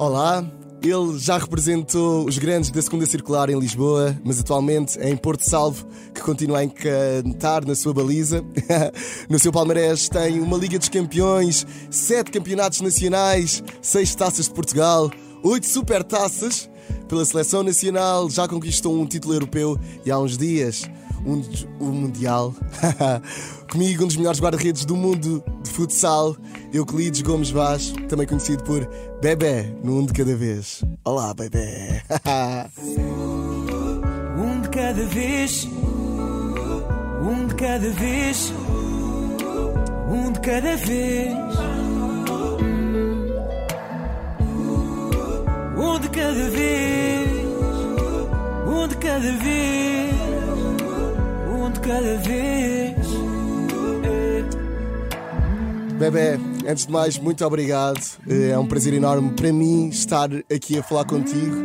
Olá, ele já representou os grandes da segunda circular em Lisboa, mas atualmente é em Porto Salvo, que continua a encantar na sua baliza. no seu palmarés tem uma Liga dos Campeões, sete campeonatos nacionais, seis taças de Portugal, oito super taças. Pela seleção nacional já conquistou um título europeu e há uns dias um, um Mundial. Comigo, um dos melhores guarda-redes do mundo de futsal, Euclides Gomes Vaz, também conhecido por Bebé, no Um de Cada Vez. Olá, Bebé. um de cada vez, um de cada vez, um de cada vez. Um de cada vez, um de cada vez, de cada vez. Bebé, antes de mais, muito obrigado. É um prazer enorme para mim estar aqui a falar contigo.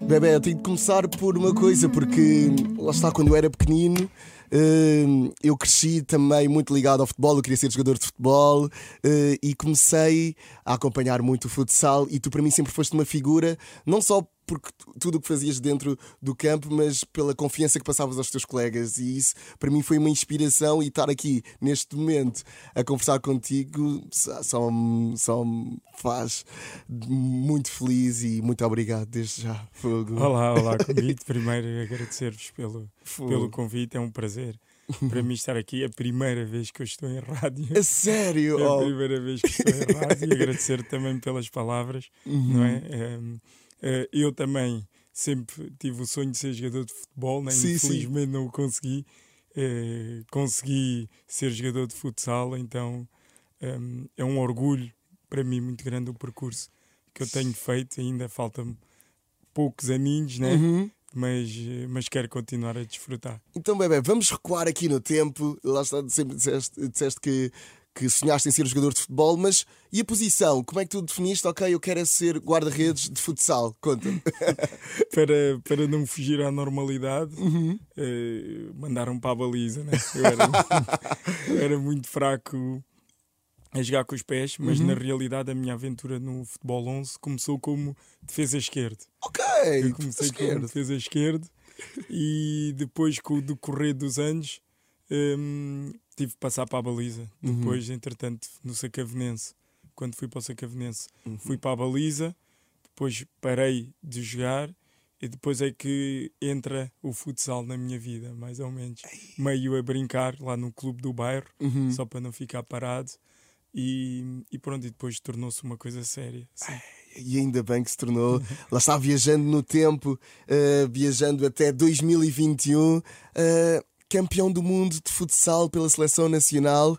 Bebé, eu tenho de começar por uma coisa, porque lá está, quando eu era pequenino, Uh, eu cresci também muito ligado ao futebol, eu queria ser jogador de futebol uh, e comecei a acompanhar muito o futsal. E tu, para mim, sempre foste uma figura, não só porque tudo o que fazias dentro do campo, mas pela confiança que passavas aos teus colegas. E isso para mim foi uma inspiração. E estar aqui neste momento a conversar contigo só, me, só me faz muito feliz e muito obrigado desde já. Fogo. Olá, olá, convite. Primeiro agradecer-vos pelo, pelo convite, é um prazer para mim estar aqui. É a primeira vez que eu estou em rádio. A sério? É a oh. primeira vez que estou em rádio e agradecer também pelas palavras, uhum. não é? é Uh, eu também sempre tive o sonho de ser jogador de futebol, né? sim, infelizmente sim. não o consegui. Uh, consegui ser jogador de futsal, então um, ehm, é um orgulho para mim muito grande o percurso que eu tenho feito. Ainda faltam poucos aninhos, né? Uhum. Mas, mas quero continuar a desfrutar. Então, bebê, vamos recuar aqui no tempo. Lá está, sempre disseste, disseste que que sonhaste em ser jogador de futebol, mas e a posição? Como é que tu definiste? Ok, eu quero é ser guarda-redes de futsal. Conta-me. para, para não fugir à normalidade, uhum. eh, mandaram para a baliza. Né? Eu, era, eu era muito fraco a jogar com os pés, mas uhum. na realidade a minha aventura no futebol 11 começou como defesa esquerda. Ok, eu comecei como defesa esquerda e depois com o decorrer dos anos. Um, tive que passar para a baliza. Uhum. Depois, entretanto, no Sacavenense, quando fui para o Sacavenense, uhum. fui para a baliza, depois parei de jogar e depois é que entra o futsal na minha vida, mais ou menos. Meio a brincar lá no clube do bairro, uhum. só para não ficar parado. E, e pronto, e depois tornou-se uma coisa séria. E ainda bem que se tornou. Lá está viajando no tempo, uh, viajando até 2021. Uh, campeão do mundo de futsal pela seleção nacional.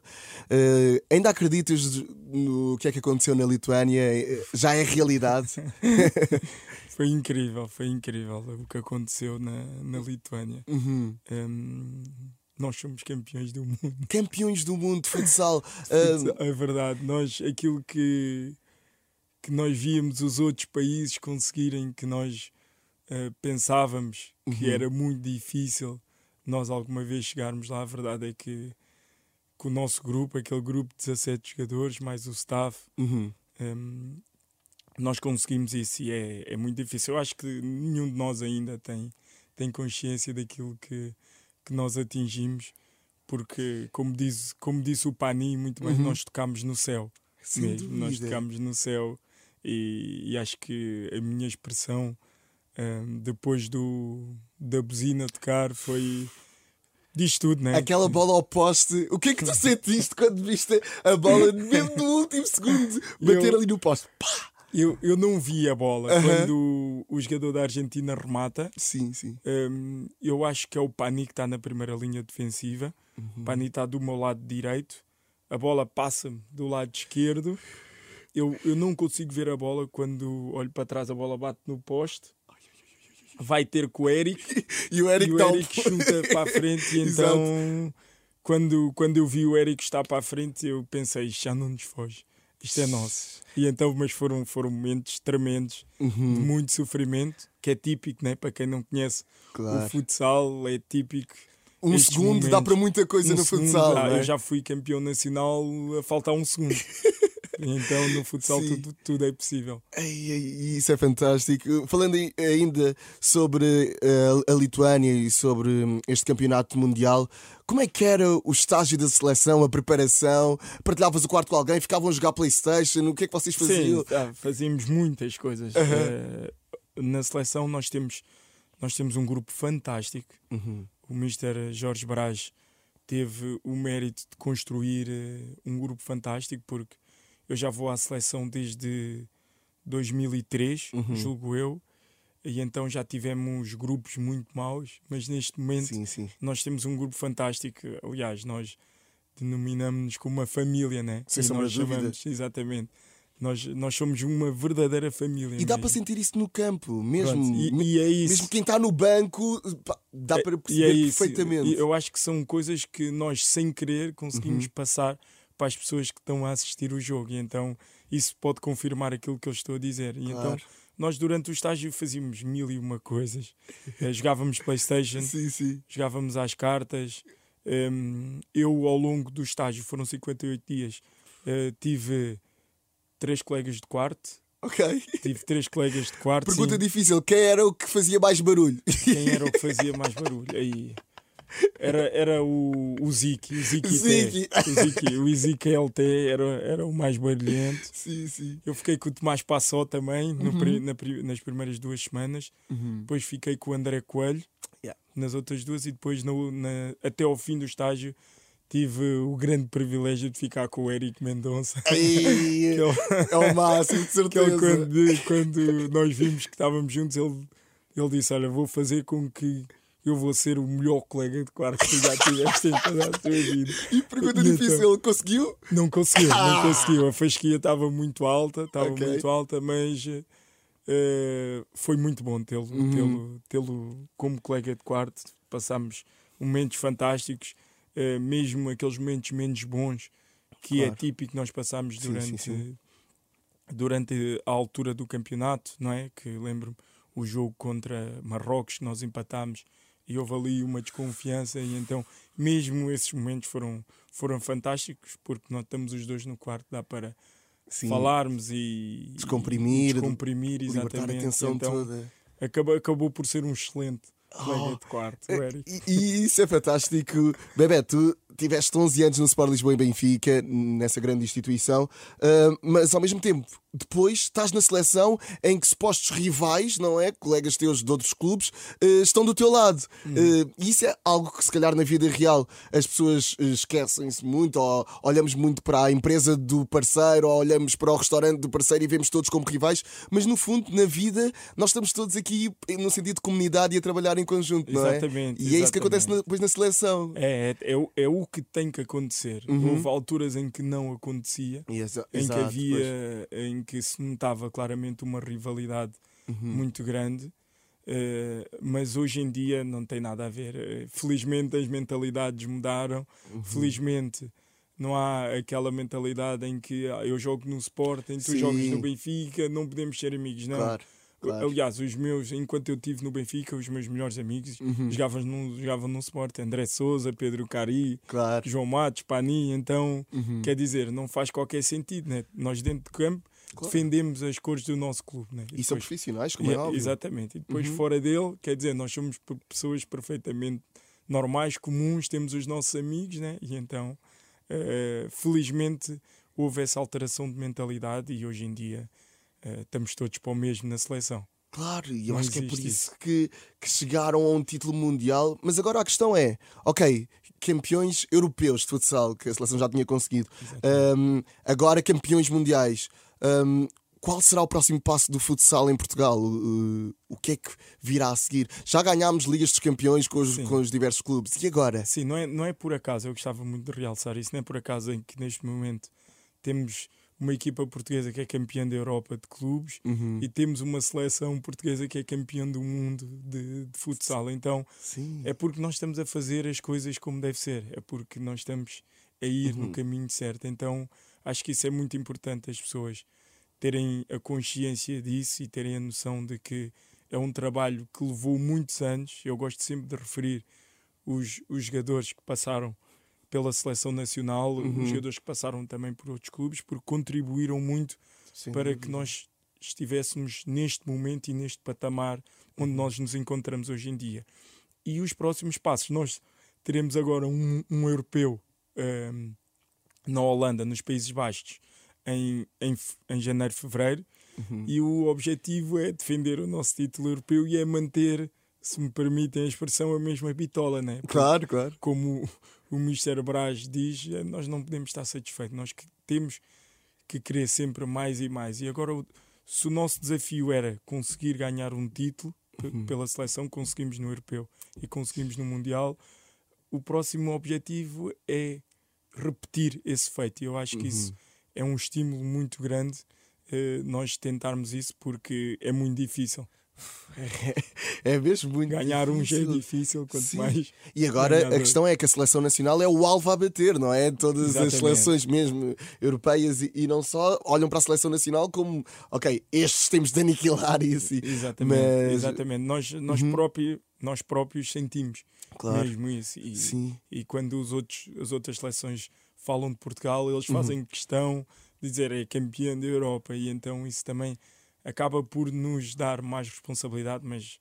Uh, ainda acreditas no que é que aconteceu na Lituânia? Eh, já é realidade? foi incrível, foi incrível o que aconteceu na, na Lituânia. Uhum. Um, nós somos campeões do mundo. Campeões do mundo de futsal. é verdade, nós aquilo que, que nós víamos os outros países conseguirem, que nós uh, pensávamos que uhum. era muito difícil nós alguma vez chegarmos lá, a verdade é que, que o nosso grupo, aquele grupo de 17 jogadores, mais o staff, uhum. um, nós conseguimos isso e é, é muito difícil. Eu acho que nenhum de nós ainda tem, tem consciência daquilo que, que nós atingimos, porque, como, diz, como disse o Pani, muito bem, uhum. nós tocamos no céu. Dúvida. Nós tocamos no céu e, e acho que a minha expressão um, depois do, da buzina tocar foi. Diz tudo, né? Aquela bola ao poste. O que é que tu sentiste quando viste a bola, mesmo no último segundo, bater eu, ali no poste? Pá! Eu, eu não vi a bola uh -huh. quando o, jogador da Argentina remata. Sim, sim. Um, eu acho que é o Pani que está na primeira linha defensiva. Uhum. O Pani está do meu lado direito. A bola passa-me do lado esquerdo. Eu, eu não consigo ver a bola quando olho para trás, a bola bate no poste vai ter com o Eric e o Eric, e o Eric chuta para a frente e então quando, quando eu vi o Eric estar para a frente eu pensei, já não nos foge isto é nosso. E então, mas foram, foram momentos tremendos, uhum. de muito sofrimento, que é típico, né? para quem não conhece claro. o futsal, é típico. Um segundo momentos. dá para muita coisa um no segundo, futsal. Ah, é? Eu já fui campeão nacional a faltar um segundo. Então no futsal tudo, tudo é possível. Isso é fantástico. Falando ainda sobre eh, a Lituânia e sobre hum, este campeonato mundial, como é que era o estágio da seleção, a preparação? Partilhavas o quarto com alguém, ficavam a jogar Playstation? O que é que vocês faziam? Sim, tá, fazíamos muitas coisas. Eh, na seleção nós temos, nós temos um grupo fantástico. Uhum. O Mr. Jorge Braz teve o mérito de construir eh, um grupo fantástico, porque eu já vou à seleção desde 2003, Uhum. julgo eu, e então já tivemos grupos muito maus, mas neste momento Sim, sim. nós temos um grupo fantástico. Aliás, nós denominamos-nos como uma família, né? Sem sombra de dúvida. exatamente. Nós, nós somos uma verdadeira família. E dá para mesmo. sentir isso no campo, mesmo. E, e é isso. Mesmo quem está no banco, dá para E perceber é isso. perfeitamente. Eu acho que são coisas que nós, sem querer, Uhum. conseguimos passar para as pessoas que estão a assistir o jogo. E então isso pode confirmar aquilo que eu estou a dizer. E então Claro. nós, durante o estágio, fazíamos mil e uma coisas. Eh, Jogávamos Playstation, Sim, sim. jogávamos às cartas. Hum, eu, ao longo do estágio, foram 58 dias, eh, tive três colegas de quarto. Ok. Tive três colegas de quarto. Pergunta sim. difícil: quem era o que fazia mais barulho? Quem era o que fazia mais barulho? Aí. Era, era o, o Ziki, o Ziki, Ziki. T. O Ziki, o Ziki LT era, era o mais barulhento. sim, sim. Eu fiquei com o Tomás Passó também no pri- na nas primeiras duas semanas. Depois fiquei com o André Coelho Yeah. nas outras duas e depois no- na- até ao fim do estágio tive o grande privilégio de ficar com o Eric Mendonça. Ele- é o máximo, de que ele, certeza. quando, quando nós vimos que estávamos juntos, ele, ele disse: Olha, vou fazer com que eu vou ser o melhor colega de quarto que já tiveste em toda a tua vida. E pergunta E difícil: então? ele conseguiu? Não conseguiu, não conseguiu. A fasquia estava muito alta, estava Ok. muito alta, mas eh, foi muito bom tê-lo Uhum. tê-lo- tê-lo como colega de quarto. Passámos momentos fantásticos, eh, mesmo aqueles momentos menos bons que é Claro. típico nós passámos durante, sim, sim. durante a altura do campeonato, não é? Que lembro-me o jogo contra Marrocos que nós empatámos e houve ali uma desconfiança e então mesmo esses momentos foram, foram fantásticos porque nós estamos os dois no quarto, dá para Sim. falarmos e Descomprimir, e descomprimir Libertar a exatamente. tensão então toda. acabou, acabou por ser um excelente colega Oh, de quarto, Eric. E, e isso é fantástico. Bebé, tu tiveste 11 anos no Sport Lisboa e Benfica, nessa grande instituição, ah, mas ao mesmo tempo, depois estás na seleção em que supostos rivais, não é? Colegas teus de outros clubes, ah, estão do teu lado. Ah, E isso é algo que, se calhar, na vida real as pessoas esquecem-se muito, ou olhamos muito para a empresa do parceiro, ou olhamos para o restaurante do parceiro e vemos todos como rivais, mas no fundo, na vida, nós estamos todos aqui no sentido de comunidade e a trabalhar em conjunto, não é? Exatamente, E é isso que acontece na- depois na seleção. É, é, é, o- o que tem que acontecer. Uhum. Houve alturas em que não acontecia. Exa- em que havia em que se notava claramente uma rivalidade Uhum. muito grande eh, mas hoje em dia não tem nada a ver Eh, felizmente as mentalidades mudaram Uhum. felizmente não há aquela mentalidade em que ah, eu jogo no Sporting, tu Sim. jogas no Benfica, não podemos ser amigos, não. Claro, claro. Aliás, os meus, enquanto eu estive no Benfica, os meus melhores amigos Uhum. jogavam, no, jogavam no Sporting. André Souza, Pedro Cari, Claro. João Matos, Pani, então Uhum. quer dizer, não faz qualquer sentido, né? Nós dentro de campo Claro. defendemos as cores do nosso clube, né? E são depois- profissionais, como e- é óbvio. Exatamente. E depois Uhum. fora dele, quer dizer, nós somos pe- pessoas perfeitamente normais, comuns, temos os nossos amigos, né? E então, eh, felizmente, houve essa alteração de mentalidade e hoje em dia eh, estamos todos para o mesmo na seleção. Claro, e eu Não acho que é por isso que, que chegaram a um título mundial. Mas agora a questão é: ok, campeões europeus de futsal, que a seleção já tinha conseguido, Um, agora campeões mundiais. Um, qual será o próximo passo do futsal em Portugal? Uh, o que é que virá a seguir? Já ganhámos Ligas dos Campeões com os, com os diversos clubes. E agora? Sim, não é, não é por acaso, eu gostava muito de realçar isso, não é por acaso em que neste momento temos uma equipa portuguesa que é campeã da Europa de clubes Uhum. e temos uma seleção portuguesa que é campeã do mundo de, de futsal. Então Sim. é porque nós estamos a fazer as coisas como deve ser, é porque nós estamos a ir Uhum. no caminho certo. Então acho que isso é muito importante as pessoas terem a consciência disso e terem a noção de que é um trabalho que levou muitos anos. Eu gosto sempre de referir os, os jogadores que passaram pela seleção nacional, Uhum. os jogadores que passaram também por outros clubes, porque contribuíram muito Sem para que nós estivéssemos neste momento e neste patamar onde Uhum. nós nos encontramos hoje em dia. E os próximos passos, nós teremos agora um, um europeu ahm, na Holanda, nos Países Baixos, em, em, em janeiro, fevereiro, Uhum. e o objetivo é defender o nosso título europeu e é manter, se me permitem a expressão, a mesma bitola, né? Porque Claro, claro. como o Mr. Braz diz, eh, nós não podemos estar satisfeitos, nós que temos que querer sempre mais e mais. E agora, se o nosso desafio era conseguir ganhar um título p- pela seleção, conseguimos no Europeu e conseguimos no Mundial, o próximo objetivo é repetir esse feito. E eu acho que isso é um estímulo muito grande. eh, nós tentarmos isso porque é muito difícil. É mesmo muito Ganhar um já é difícil. difícil, quanto Sim. mais E agora a ganhador. questão é que a seleção nacional é o alvo a bater, não é? Todas Exatamente. as seleções mesmo europeias e, e não só olham para a seleção nacional como, ok, estes temos de aniquilar isso. e- Exatamente, Mas- Uhum. exatamente. Nós, nós, próprio, nós próprios sentimos Claro. mesmo isso. E, Sim. e quando os outros, as outras seleções falam de Portugal, eles Uhum. fazem questão de dizer é campeão da Europa e então isso também acaba por nos dar mais responsabilidade, mas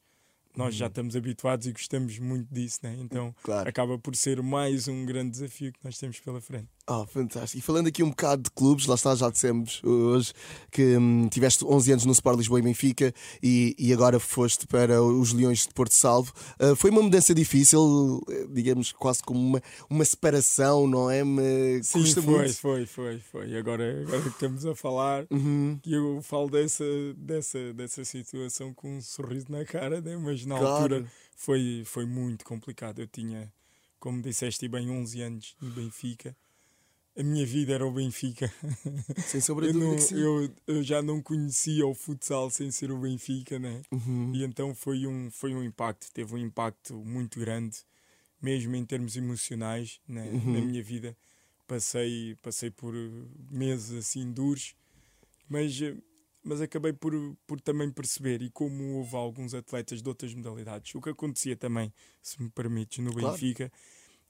nós já estamos habituados e gostamos muito disso, né? então Uhum. Claro. acaba por ser mais um grande desafio que nós temos pela frente. Oh, fantástico. E falando aqui um bocado de clubes, lá está, já dissemos hoje que hum, tiveste 11 anos no Sport Lisboa e Benfica e, e agora foste para os Leões de Porto Salvo. Ah, foi uma mudança difícil, eh, digamos, quase como uma, uma separação, não é? Me Sim, custa foi, muito. foi, foi, foi. Agora, agora que estamos a falar, Uhum. que eu falo dessa, dessa, dessa situação com um sorriso na cara, né? mas na Claro. altura foi, foi muito complicado. Eu tinha, como disseste bem, 11 anos no Benfica. A minha vida era o Benfica. Sem sombra Eu, não- eu, eu já não conhecia o futsal sem ser o Benfica, né? Uhum. E então foi um, foi um impacto, teve um impacto muito grande, mesmo em termos emocionais, né? na Uhum. minha vida. Passei, passei por eh, meses assim duros, mas, eh, mas acabei por, por também perceber, e como houve alguns atletas de outras modalidades, o que acontecia também, se me permites, no Claro. Benfica,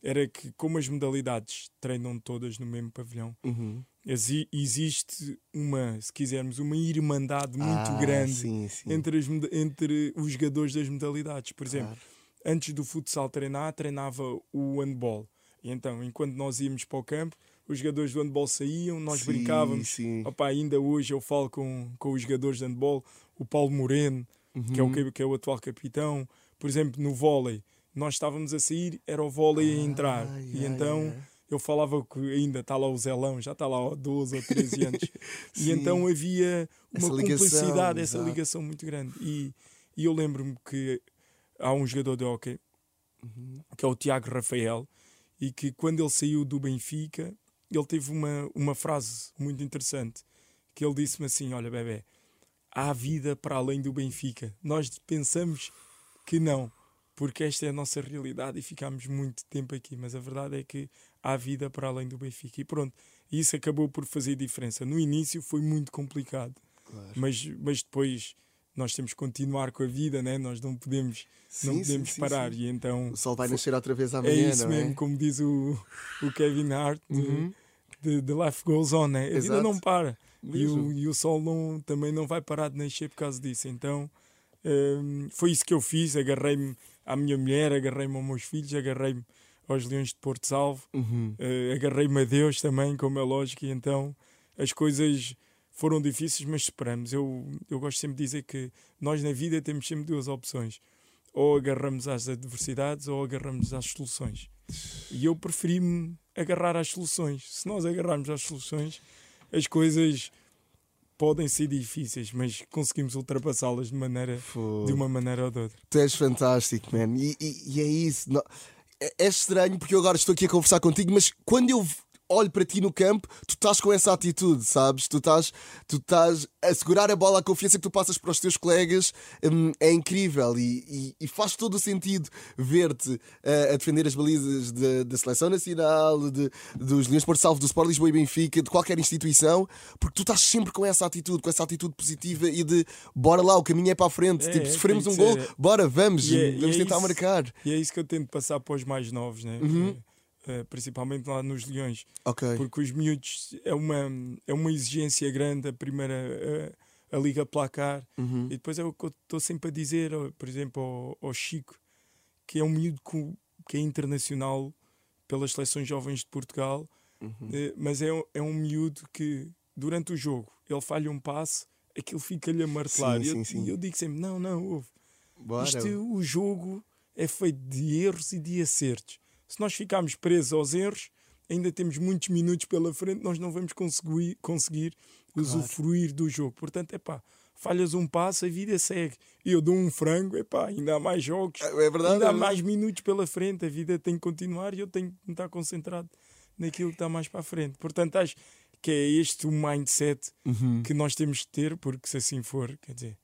era que como as modalidades treinam todas no mesmo pavilhão, Uhum. exi- existe uma, se quisermos, uma irmandade muito Ah, grande sim, sim. entre, as entre os jogadores das modalidades. Por exemplo, Claro. antes do futsal treinar, treinava o handball. E então, enquanto nós íamos para o campo, os jogadores do handball saíam, nós Sim, brincávamos. sim. Opa, ainda hoje eu falo com, com os jogadores de handball, o Paulo Moreno, que, é o, Uhum. que é o atual capitão. Por exemplo, no vôlei, nós estávamos a sair, era o vôlei a entrar. Ai, e então ai. eu falava que ainda está lá o Zelão, já está lá há 12 ou 13 anos. e então havia uma Essa cumplicidade, essa exato. ligação muito grande. E, e eu lembro-me que há um jogador de hockey, Uhum. que é o Tiago Rafael, e que quando ele saiu do Benfica, ele teve uma, uma frase muito interessante, que ele disse-me assim, olha bebê, há vida para além do Benfica. Nós pensamos que não, porque esta é a nossa realidade e ficámos muito tempo aqui, mas a verdade é que há vida para além do Benfica. E pronto, isso acabou por fazer diferença. No início foi muito complicado, Claro. mas, mas depois nós temos que continuar com a vida, né? nós não podemos, não Sim, podemos sim, sim, parar. E então O sol vai nascer outra vez é amanhã, isso não mesmo, é? como diz o, o Kevin Hart, de, Uhum. de, de Life Goes On, né? a vida Exato. não para. E Mesmo. o, e o sol não, também não vai parar de nascer por causa disso. Então hum, foi isso que eu fiz. Agarrei-me à minha mulher, agarrei-me aos meus filhos, agarrei-me aos Leões de Porto Salvo, Uhum. eh, agarrei-me a Deus também, como é lógico. E então as coisas foram difíceis, mas esperamos. Eu, eu gosto sempre de dizer que nós na vida temos sempre duas opções. Ou agarramos às adversidades ou agarramos às soluções. E eu preferi-me agarrar às soluções. Se nós agarrarmos às soluções, as coisas podem ser difíceis, mas conseguimos ultrapassá-las de, maneira, de uma maneira ou de outra. Tu és fantástico, man. E, e- e é isso. Não- É, é estranho porque eu agora estou aqui a conversar contigo, mas quando eu olho para ti no campo, tu estás com essa atitude, sabes? Tu estás, tu estás a segurar a bola, a confiança que tu passas para os teus colegas hum, é incrível e, e- e faz todo o sentido ver-te eh, a defender as balizas de- da Seleção Nacional, de- dos Leões Porto Salvo, do Sport Lisboa e Benfica, de qualquer instituição, porque tu estás sempre com essa atitude, com essa atitude positiva e de bora lá, o caminho é para a frente. É, tipo, é, se sofremos um que gol, ser. bora, vamos, E é- vamos é tentar isso. marcar. E é isso que eu tento passar para os mais novos, né? Uhum. Eh, principalmente lá nos Leões, Ok. porque os miúdos é uma, é uma exigência grande a primeira a, a liga placar Uhum. e depois é o que eu estou sempre a dizer, por exemplo, ao, ao Chico, que é um miúdo que é internacional pelas seleções jovens de Portugal, Uhum. eh, mas é, um- é um miúdo que durante o jogo ele falha um passe, aquilo fica-lhe a martelar. Sim, E eu, sim, sim. e eu digo sempre: não, não, ouve. Bora. Isto, o jogo é feito de erros e de acertos. Se nós ficarmos presos aos erros, ainda temos muitos minutos pela frente, nós não vamos conseguir, conseguir usufruir do jogo. Portanto, é pá, falhas um passo, a vida segue. Eu dou um frango, é pá, ainda há mais jogos, É verdade. ainda é há verdade. mais minutos pela frente, a vida tem que continuar e eu tenho que estar concentrado naquilo que está mais para a frente. Portanto, acho que é este o mindset Uhum. que nós temos de ter, porque se assim for, quer dizer,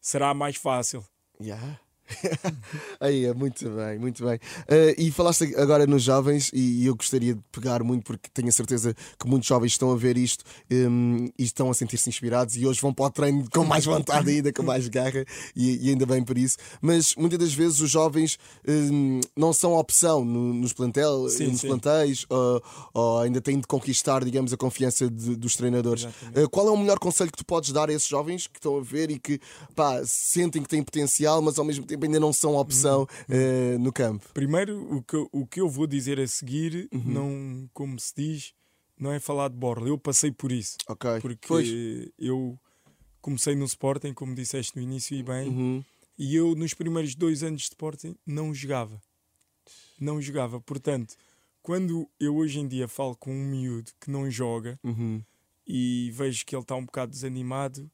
será mais fácil. Yeah. Aí, é muito bem, muito bem. Eh, e falaste agora nos jovens, e eu gostaria de pegar muito, porque tenho a certeza que muitos jovens estão a ver isto hum, e estão a sentir-se inspirados, e hoje vão para o treino com mais vontade ainda, com mais garra, e, e ainda bem por isso. Mas muitas das vezes os jovens hum, não são opção no- nos, plantel, Sim, nos sim. plantéis, ou, ou ainda têm de conquistar, digamos, a confiança de- dos treinadores. Eh, qual é o melhor conselho que tu podes dar a esses jovens que estão a ver e que pá, sentem que têm potencial, mas ao mesmo tempo ainda não são opção eh, no campo? Primeiro, o que, eu- o que eu vou dizer a seguir, Uhum. não, como se diz, não é falar de borla. Eu passei por isso. Ok. Porque Pois. eu comecei no Sporting, como disseste no início, e bem, Uhum. e eu nos primeiros dois anos de Sporting não jogava. Não jogava. Portanto, quando eu hoje em dia falo com um miúdo que não joga Uhum. e vejo que ele está um bocado desanimado,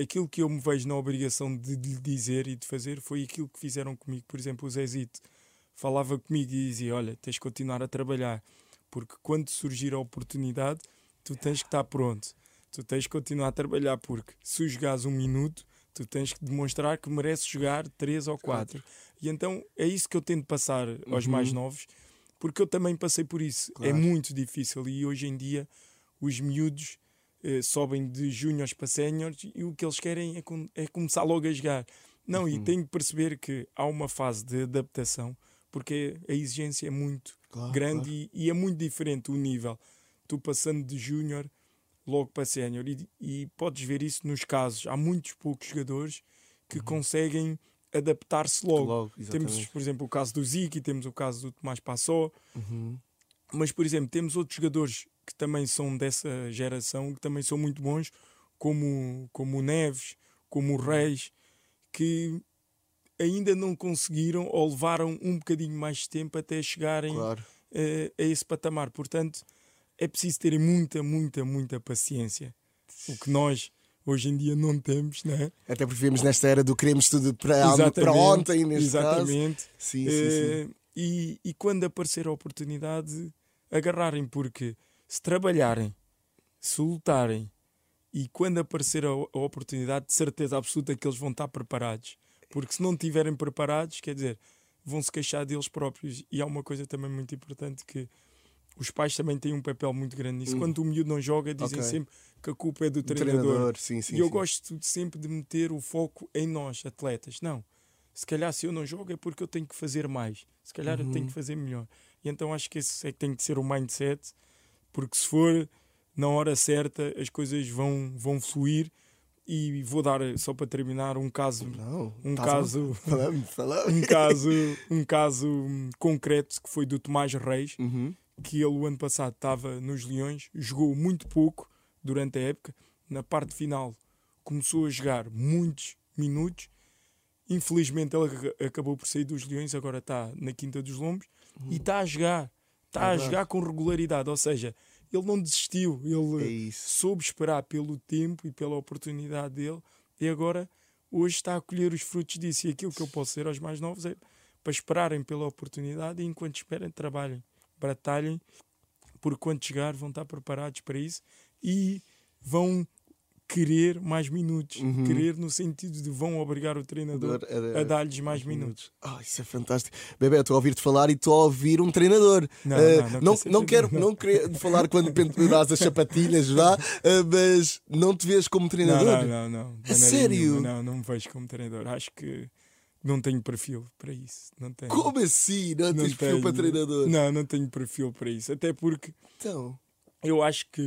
aquilo que eu me vejo na obrigação de lhe dizer e de fazer foi aquilo que fizeram comigo. Por exemplo, o Zezito falava comigo e dizia: Olha, tens de continuar a trabalhar, porque quando surgir a oportunidade, tu tens que estar pronto. Tu tens que continuar a trabalhar, porque se jogares um minuto, tu tens que demonstrar que mereces jogar três ou quatro. E então é isso que eu tento passar aos Uhum. mais novos, porque eu também passei por isso. É Claro. muito difícil e hoje em dia os miúdos eh, sobem de júniores para séniores e o que eles querem é, com- é começar logo a jogar. Não, Uhum. e tem que perceber que há uma fase de adaptação, porque a exigência é muito Claro, grande claro. E, e é muito diferente o nível. Tu passando de júnior logo para sénior e, e podes ver isso nos casos. Há muitos poucos jogadores que conseguem adaptar-se logo. Uhum. Logo, Temos, por exemplo, o caso do Ziki, temos o caso do Tomás Passó, Uhum. mas, por exemplo, temos outros jogadores que também são dessa geração, que também são muito bons, como, como o Neves, como o Reis, que ainda não conseguiram ou levaram um bocadinho mais de tempo até chegarem Claro. eh, a esse patamar. Portanto, é preciso terem muita, muita, muita paciência. O que nós hoje em dia não temos, não é? Até porque vivemos nesta era do queremos tudo para, para ontem, neste caso. Exatamente. Sim, sim, sim. Eh, E, e quando aparecer a oportunidade, agarrarem, porque se trabalharem, se lutarem e quando aparecer a, a oportunidade, de certeza absoluta que eles vão estar preparados. Porque se não estiverem preparados, quer dizer, vão se queixar deles próprios. E há uma coisa também muito importante que os pais também têm um papel muito grande nisso. Quando o miúdo não joga, dizem Hum. Ok. sempre que a culpa é do O treinador. treinador, sim, sim. e eu sim. gosto de sempre de meter o foco em nós, atletas. Não. Se calhar se eu não jogo é porque eu tenho que fazer mais. Se calhar eu Uhum. tenho que fazer melhor. E então acho que esse é que tem que ser o mindset, porque se for na hora certa as coisas vão, vão fluir. E vou dar, só para terminar, um caso, Não, um caso, Falamos, falamos. um caso, um caso concreto que foi do Tomás Reis, Uhum. que ele o ano passado estava nos Leões, jogou muito pouco durante a época. Na parte final começou a jogar muitos minutos. Infelizmente ele ac- acabou por sair dos Leões, agora está na Quinta dos Lombos e está a jogar. Está a Verdade. jogar com regularidade, ou seja, ele não desistiu, ele É soube esperar pelo tempo e pela oportunidade dele e agora hoje está a colher os frutos disso. E aquilo que eu posso dizer aos mais novos é para esperarem pela oportunidade e enquanto esperem, trabalhem, batalhem, porque quando chegar vão estar preparados para isso e vão querer mais minutos. Uhum. Querer no sentido de vão obrigar o treinador a dar-lhes mais minutos. Ah, isso é fantástico. Bebé, estou a ouvir-te falar e estou a ouvir um treinador. Não, Ah, não, não não, não quero não querer falar quando penduras as sapatilhas, vá, ah, mas não te vês como Não, treinador. não, não, não. De maneira sério? Não, não me vejo como treinador. Acho que não tenho perfil para isso. Não tenho. Como assim? Não, Não tens perfil para treinador? Não, não tenho perfil para isso. Até porque Então, eu acho que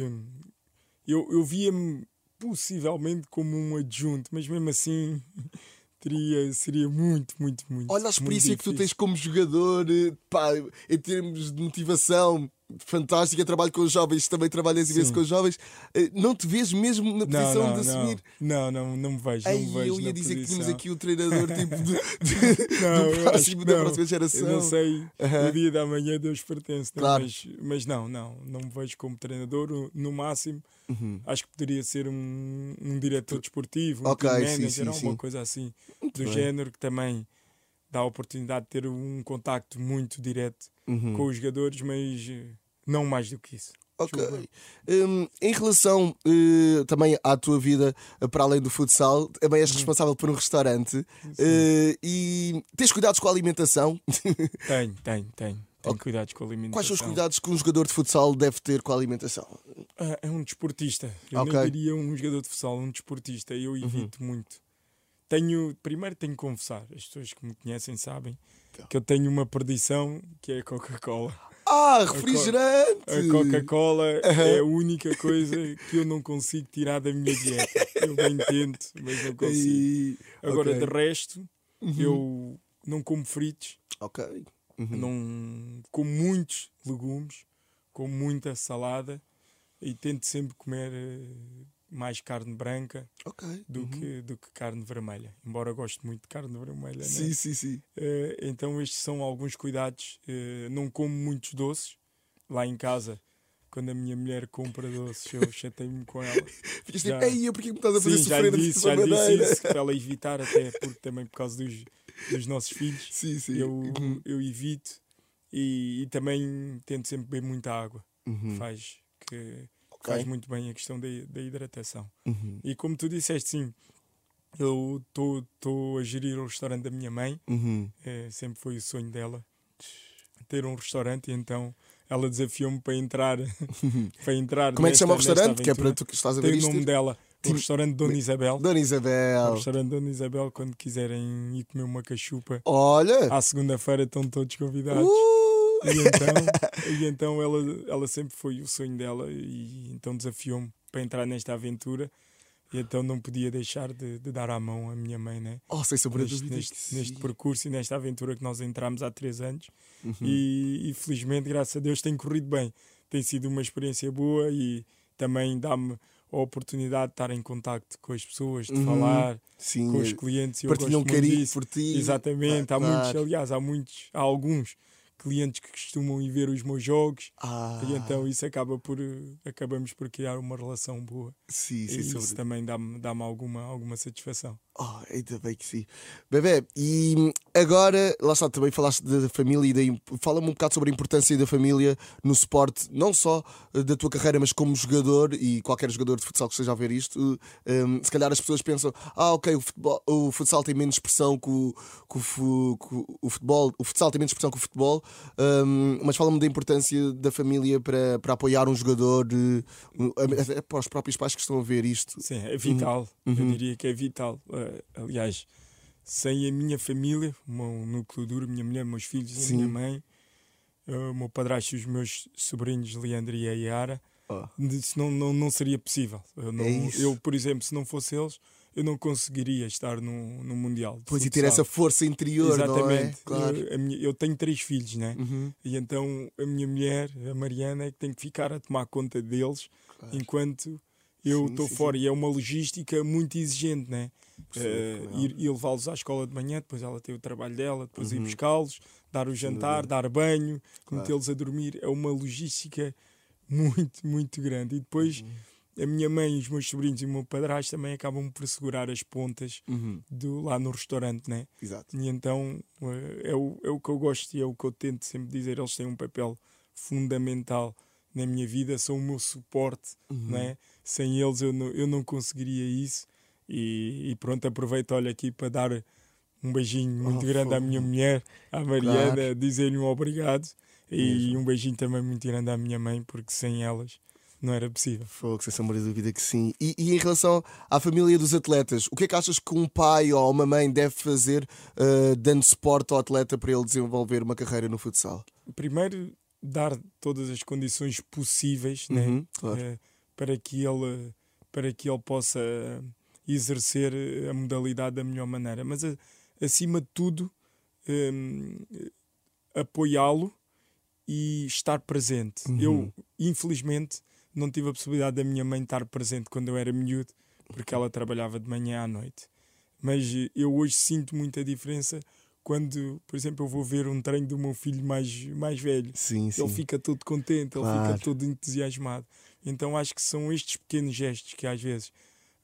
eu, eu via-me possivelmente como um adjunto, mas mesmo assim teria, seria muito, muito, muito. olha a experiência que tu tens como jogador, eh, pá, em termos de motivação. Fantástica, trabalho com os jovens, também trabalhas imenso Sim. com os jovens. Eh, Não te vês mesmo na Não, posição não, de assumir? não, não, não, não me vejo. Ei, não me vejo eu ia dizer que tínhamos posição. aqui o treinador tipo de, de- Não, do próximo, da não. próxima geração. Eu não sei, Aham. o dia da manhã Deus pertence, né? Claro. mas, mas não, não, não me vejo como treinador. No máximo, Uhum. acho que poderia ser um, um diretor desportivo, um Ok, team sim, manager, sim, alguma sim. coisa assim Muito do bem. género que também dá a oportunidade de ter um contacto muito direto Uhum. com os jogadores, mas eh, não mais do que isso. Ok. Hum, em relação eh, também à tua vida eh, para além do futsal, também Uhum. és responsável por um restaurante eh, e tens cuidados com a alimentação. Tenho, tenho, tenho. Tenho cuidados com a alimentação. Quais são os cuidados que um jogador de futsal deve ter com a alimentação? Ah, É um desportista. Eu Ok. Uhum. nem diria um jogador de futsal, um desportista. Eu evito muito. Tenho, primeiro tenho que confessar, as pessoas que me conhecem sabem Então. que eu tenho uma perdição que é a Coca-Cola. Ah, refrigerante! A Coca-Cola é a única coisa que eu não consigo tirar da minha dieta. Eu bem tento, mas não consigo. Agora, ok. Uhum. de resto, eu não como fritos, Ok. Uhum. não como muitos legumes, como muita salada e tento sempre comer eh, mais carne branca Ok. do, Uhum. que, do que carne vermelha. Embora eu goste muito de carne vermelha. né? Sim, sim, sim. Eh, então, estes são alguns cuidados. Eh, não como muitos doces lá em casa. Quando a minha mulher compra doces, eu chatei-me com ela. Ficas Já- tipo, ei, por que me estás a fazer Sim, já sofrer lhe disse, já disse isso, para ela evitar, até porque também por causa dos, dos nossos filhos. Sim, sim. Eu, Uhum. eu evito e, e também tento sempre beber muita água. Uhum. Faz, que, Ok. faz muito bem a questão da, da hidratação. Uhum. E como tu disseste, sim, eu estou a gerir o restaurante da minha mãe, Uhum. é, sempre foi o sonho dela ter um restaurante, e então ela desafiou-me para entrar. para entrar Como é que chama o restaurante? Que é para tu que estás a Tem ver o isto? nome dela, o Tim- restaurante Dona Isabel. Dona O Isabel. restaurante Dona Isabel, quando quiserem ir comer uma cachupa, Olha! à segunda-feira estão todos convidados. Uh! E então, e então ela, ela sempre foi o sonho dela e então desafiou-me para entrar nesta aventura. E então não podia deixar de, de dar a mão à minha mãe, né? Oh, sem sombra Neste, neste, neste percurso e nesta aventura que nós entramos há três anos. Uhum. E, e felizmente, graças a Deus, tem corrido bem. Tem sido uma experiência boa e também dá-me a oportunidade de estar em contacto com as pessoas, de Uhum. falar Sim, com os eh, clientes. partilham muito carinho disso. por ti. Exatamente, Ah, há muitos, claro. aliás, há muitos, há alguns clientes que costumam ir ver os meus jogos Ah, e então isso acaba por eh, acabamos por criar uma relação boa sim, e sem sombra isso também dá-me dá alguma, alguma satisfação. Oh, ainda bem que sim. Bebê, e agora, lá está, também falaste da família e da. imp- Fala-me um bocado sobre a importância da família no suporte, não só eh, da tua carreira, mas como jogador e qualquer jogador de futsal que esteja a ver isto. eh, um, se calhar as pessoas pensam, ah, ok, o, futebol, o futsal tem menos expressão que o, que o que o- futebol, o futsal tem menos expressão que o futebol, um, mas fala-me da importância da família para, para apoiar um jogador, eh, até para os próprios pais que estão a ver isto. Sim, é vital. Uhum. Eu diria que é vital. Aliás, sem a minha família, o meu núcleo duro, minha mulher, meus filhos, Sim. a minha mãe, eh, o meu padrasto e os meus sobrinhos, Leandro e a Yara, Oh. não, não, não seria possível. Eu, não- É eu, por exemplo, se não fosse eles, eu não conseguiria estar no, no Mundial. Pois e ter essa força interior, é? Exatamente. Claro. Eu, a minha- eu tenho três filhos, né? Uhum. E então a minha mulher, a Mariana, é que tem que ficar a tomar conta deles Claro. enquanto eu estou sim, fora. E é uma logística muito exigente, né? É ir, ir levá-los à escola de manhã, depois ela tem o trabalho dela, depois ir Uhum. buscá-los, dar o jantar, dar banho, Claro. metê-los a dormir. É uma logística muito, muito grande. E depois Uhum. a minha mãe, os meus sobrinhos e o meu padrasto também acabam por segurar as pontas Uhum. do, lá no restaurante, né? Exato. E então eh, é o, é o que eu gosto e é o que eu tento sempre dizer. Eles têm um papel fundamental na minha vida, são o meu suporte, Uhum. não é? Sem eles eu não, eu não conseguiria isso. E, e pronto, aproveito olha aqui para dar um beijinho muito Oh, grande à minha mulher, à Mariana, Claro. dizer-lhe um obrigado. E Mesmo. um beijinho também muito grande à minha mãe, porque sem elas não era possível. Fogo, sem sombra de dúvida que sim. E, e, em relação à família dos atletas, o que é que achas que um pai ou uma mãe deve fazer uh, dando suporte ao atleta para ele desenvolver uma carreira no futsal? Primeiro, dar todas as condições possíveis Uhum, né? claro. Eh, para, que ele, para que ele possa exercer a modalidade da melhor maneira. Mas, acima de tudo, hum, apoiá-lo e estar presente. Uhum. Eu, infelizmente, não tive a possibilidade da minha mãe estar presente quando eu era miúdo, porque ela trabalhava de manhã à noite. Mas eh, eu hoje sinto muita diferença quando, por exemplo, eu vou ver um treino do meu filho mais, mais velho. Sim, sim. Ele fica todo contente, ele Claro. fica todo entusiasmado. Então acho que são estes pequenos gestos que às vezes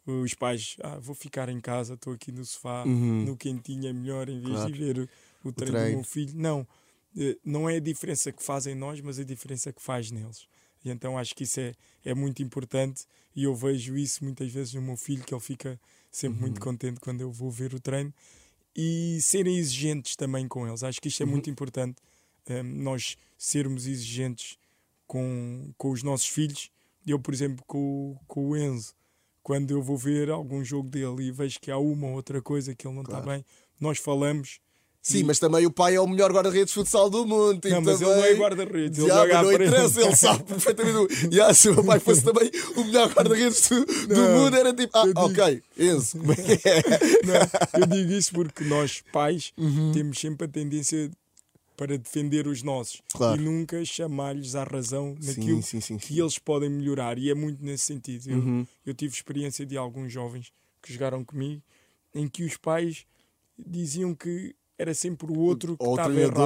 os pais, ah, vou ficar em casa, estou aqui no sofá, Uhum. no quentinho é melhor, em vez Claro. de ver o, o treino do treino. meu filho. Não, eh, não é a diferença que faz em nós, mas a diferença que faz neles. E então acho que isso é, é muito importante e eu vejo isso muitas vezes no meu filho, que ele fica sempre Uhum. muito contente quando eu vou ver o treino e serem exigentes também com eles. Acho que isto é Uhum. muito importante, eh, nós sermos exigentes com, com os nossos filhos. Eu, por exemplo, com, com o Enzo, quando eu vou ver algum jogo dele e vejo que há uma ou outra coisa que ele não está Claro. bem, nós falamos. Sim, e- mas também o pai é o melhor guarda-redes de futsal do mundo. Não, mas ele também- não é guarda-redes, ele joga não interessa, ele sabe perfeitamente. E ah, se o meu pai fosse também o melhor guarda-redes do, do mundo, era tipo, ah, digo- ok, Enzo, como é que é? Não, eu digo isso porque nós, pais, Uhum. temos sempre a tendência para defender os nossos Claro. e nunca chamar-lhes à razão naquilo sim, sim, que sim. eles podem melhorar. E é muito nesse sentido. Eu, Uhum. eu tive experiência de alguns jovens que jogaram comigo em que os pais diziam que era sempre o outro que estava errado.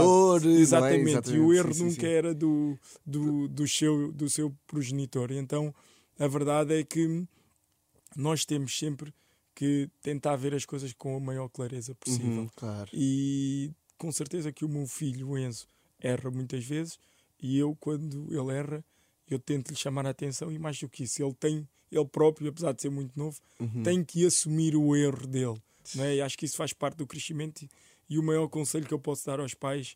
não é? Exatamente. E o Exatamente, erro sim, sim, nunca sim. era do, do, do, seu, do seu progenitor. Então, a verdade é que nós temos sempre que tentar ver as coisas com a maior clareza possível. Uhum, claro. E com certeza que o meu filho, o Enzo, erra muitas vezes e eu, quando ele erra, eu tento lhe chamar a atenção e mais do que isso, ele tem, ele próprio, apesar de ser muito novo, Uhum. tem que assumir o erro dele. Não é? E acho que isso faz parte do crescimento e, e o maior conselho que eu posso dar aos pais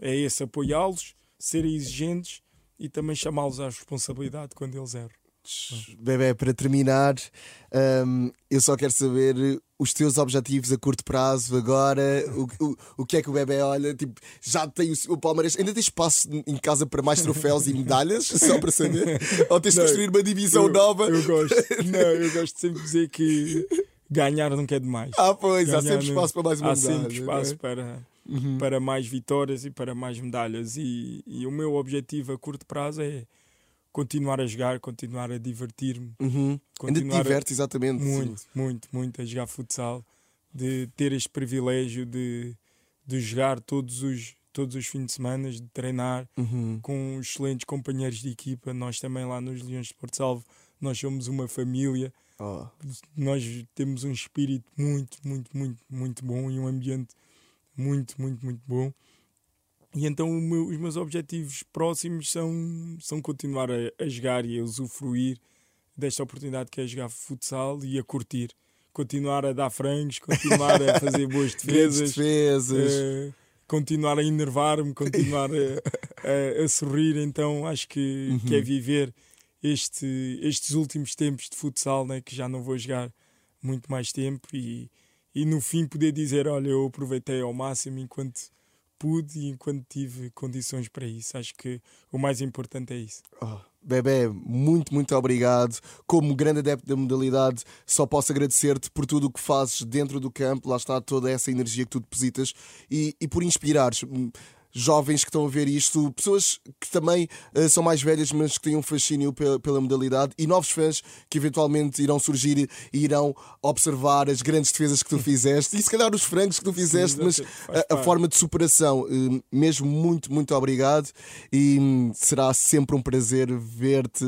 é esse, apoiá-los, serem exigentes e também chamá-los à responsabilidade quando eles erram. Bebé, para terminar, hum, eu só quero saber os teus objetivos a curto prazo agora. O, o, o que é que o bebé olha? Tipo, já tem o, o Palmeiras. Ainda tens espaço em casa para mais troféus e medalhas? Só para saber? Ou tens de construir uma divisão eu, nova? Eu gosto, não, eu gosto sempre de dizer que ganhar nunca é demais. Ah, pois, há Ganhar sempre não- espaço para mais uma há medalha. sempre espaço não é? para, Uhum. para mais vitórias e para mais medalhas. E, e o meu objetivo a curto prazo é continuar a jogar, continuar a divertir-me, Uhum. Ainda te continuar a- divertes, exatamente. muito, muito, muito a jogar futsal, de ter este privilégio de, de jogar todos os, todos os fins de semana, de treinar Uhum. com excelentes companheiros de equipa. Nós também lá nos Leões de Porto Salvo, nós somos uma família Oh. nós temos um espírito muito, muito, muito, muito bom e um ambiente muito, muito, muito bom. E então meu- os meus objetivos próximos são, são continuar a, a jogar e a usufruir desta oportunidade que é jogar futsal e a curtir. Continuar a dar frangos, continuar a fazer boas defesas, defesas. eh, continuar a enervar-me, continuar a, a- a sorrir. Então acho que, que é Uhum. viver este, estes últimos tempos de futsal, né, que já não vou jogar muito mais tempo e, e no fim poder dizer: Olha, eu aproveitei ao máximo enquanto pude e enquanto tive condições para isso. Acho que o mais importante é isso. Oh, Bebé, muito, muito obrigado. Como grande adepto da modalidade, só posso agradecer-te por tudo o que fazes dentro do campo. Lá está toda essa energia que tu depositas e, e por inspirares hum, jovens que estão a ver isto, pessoas que também eh, são mais velhas, mas que têm um fascínio pela, pela modalidade e novos fãs que eventualmente irão surgir e irão observar as grandes defesas que tu fizeste e se calhar os frangos que tu fizeste, mas exatamente. Faz a, a forma de superação. Hum, Mesmo muito, muito obrigado e hum, será sempre um prazer ver-te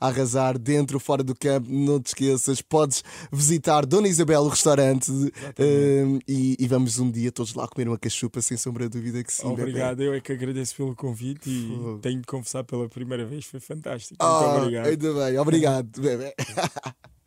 arrasar dentro, fora do campo. Não te esqueças, podes visitar Dona Isabel, o restaurante, hum, e, e vamos um dia todos lá comer uma cachupa, sem sombra de dúvida que sim. bebé. Obrigado, eu é que agradeço pelo convite e tenho de confessar pela primeira vez, foi fantástico. Ah, Muito obrigado. ainda bem, obrigado, bebê.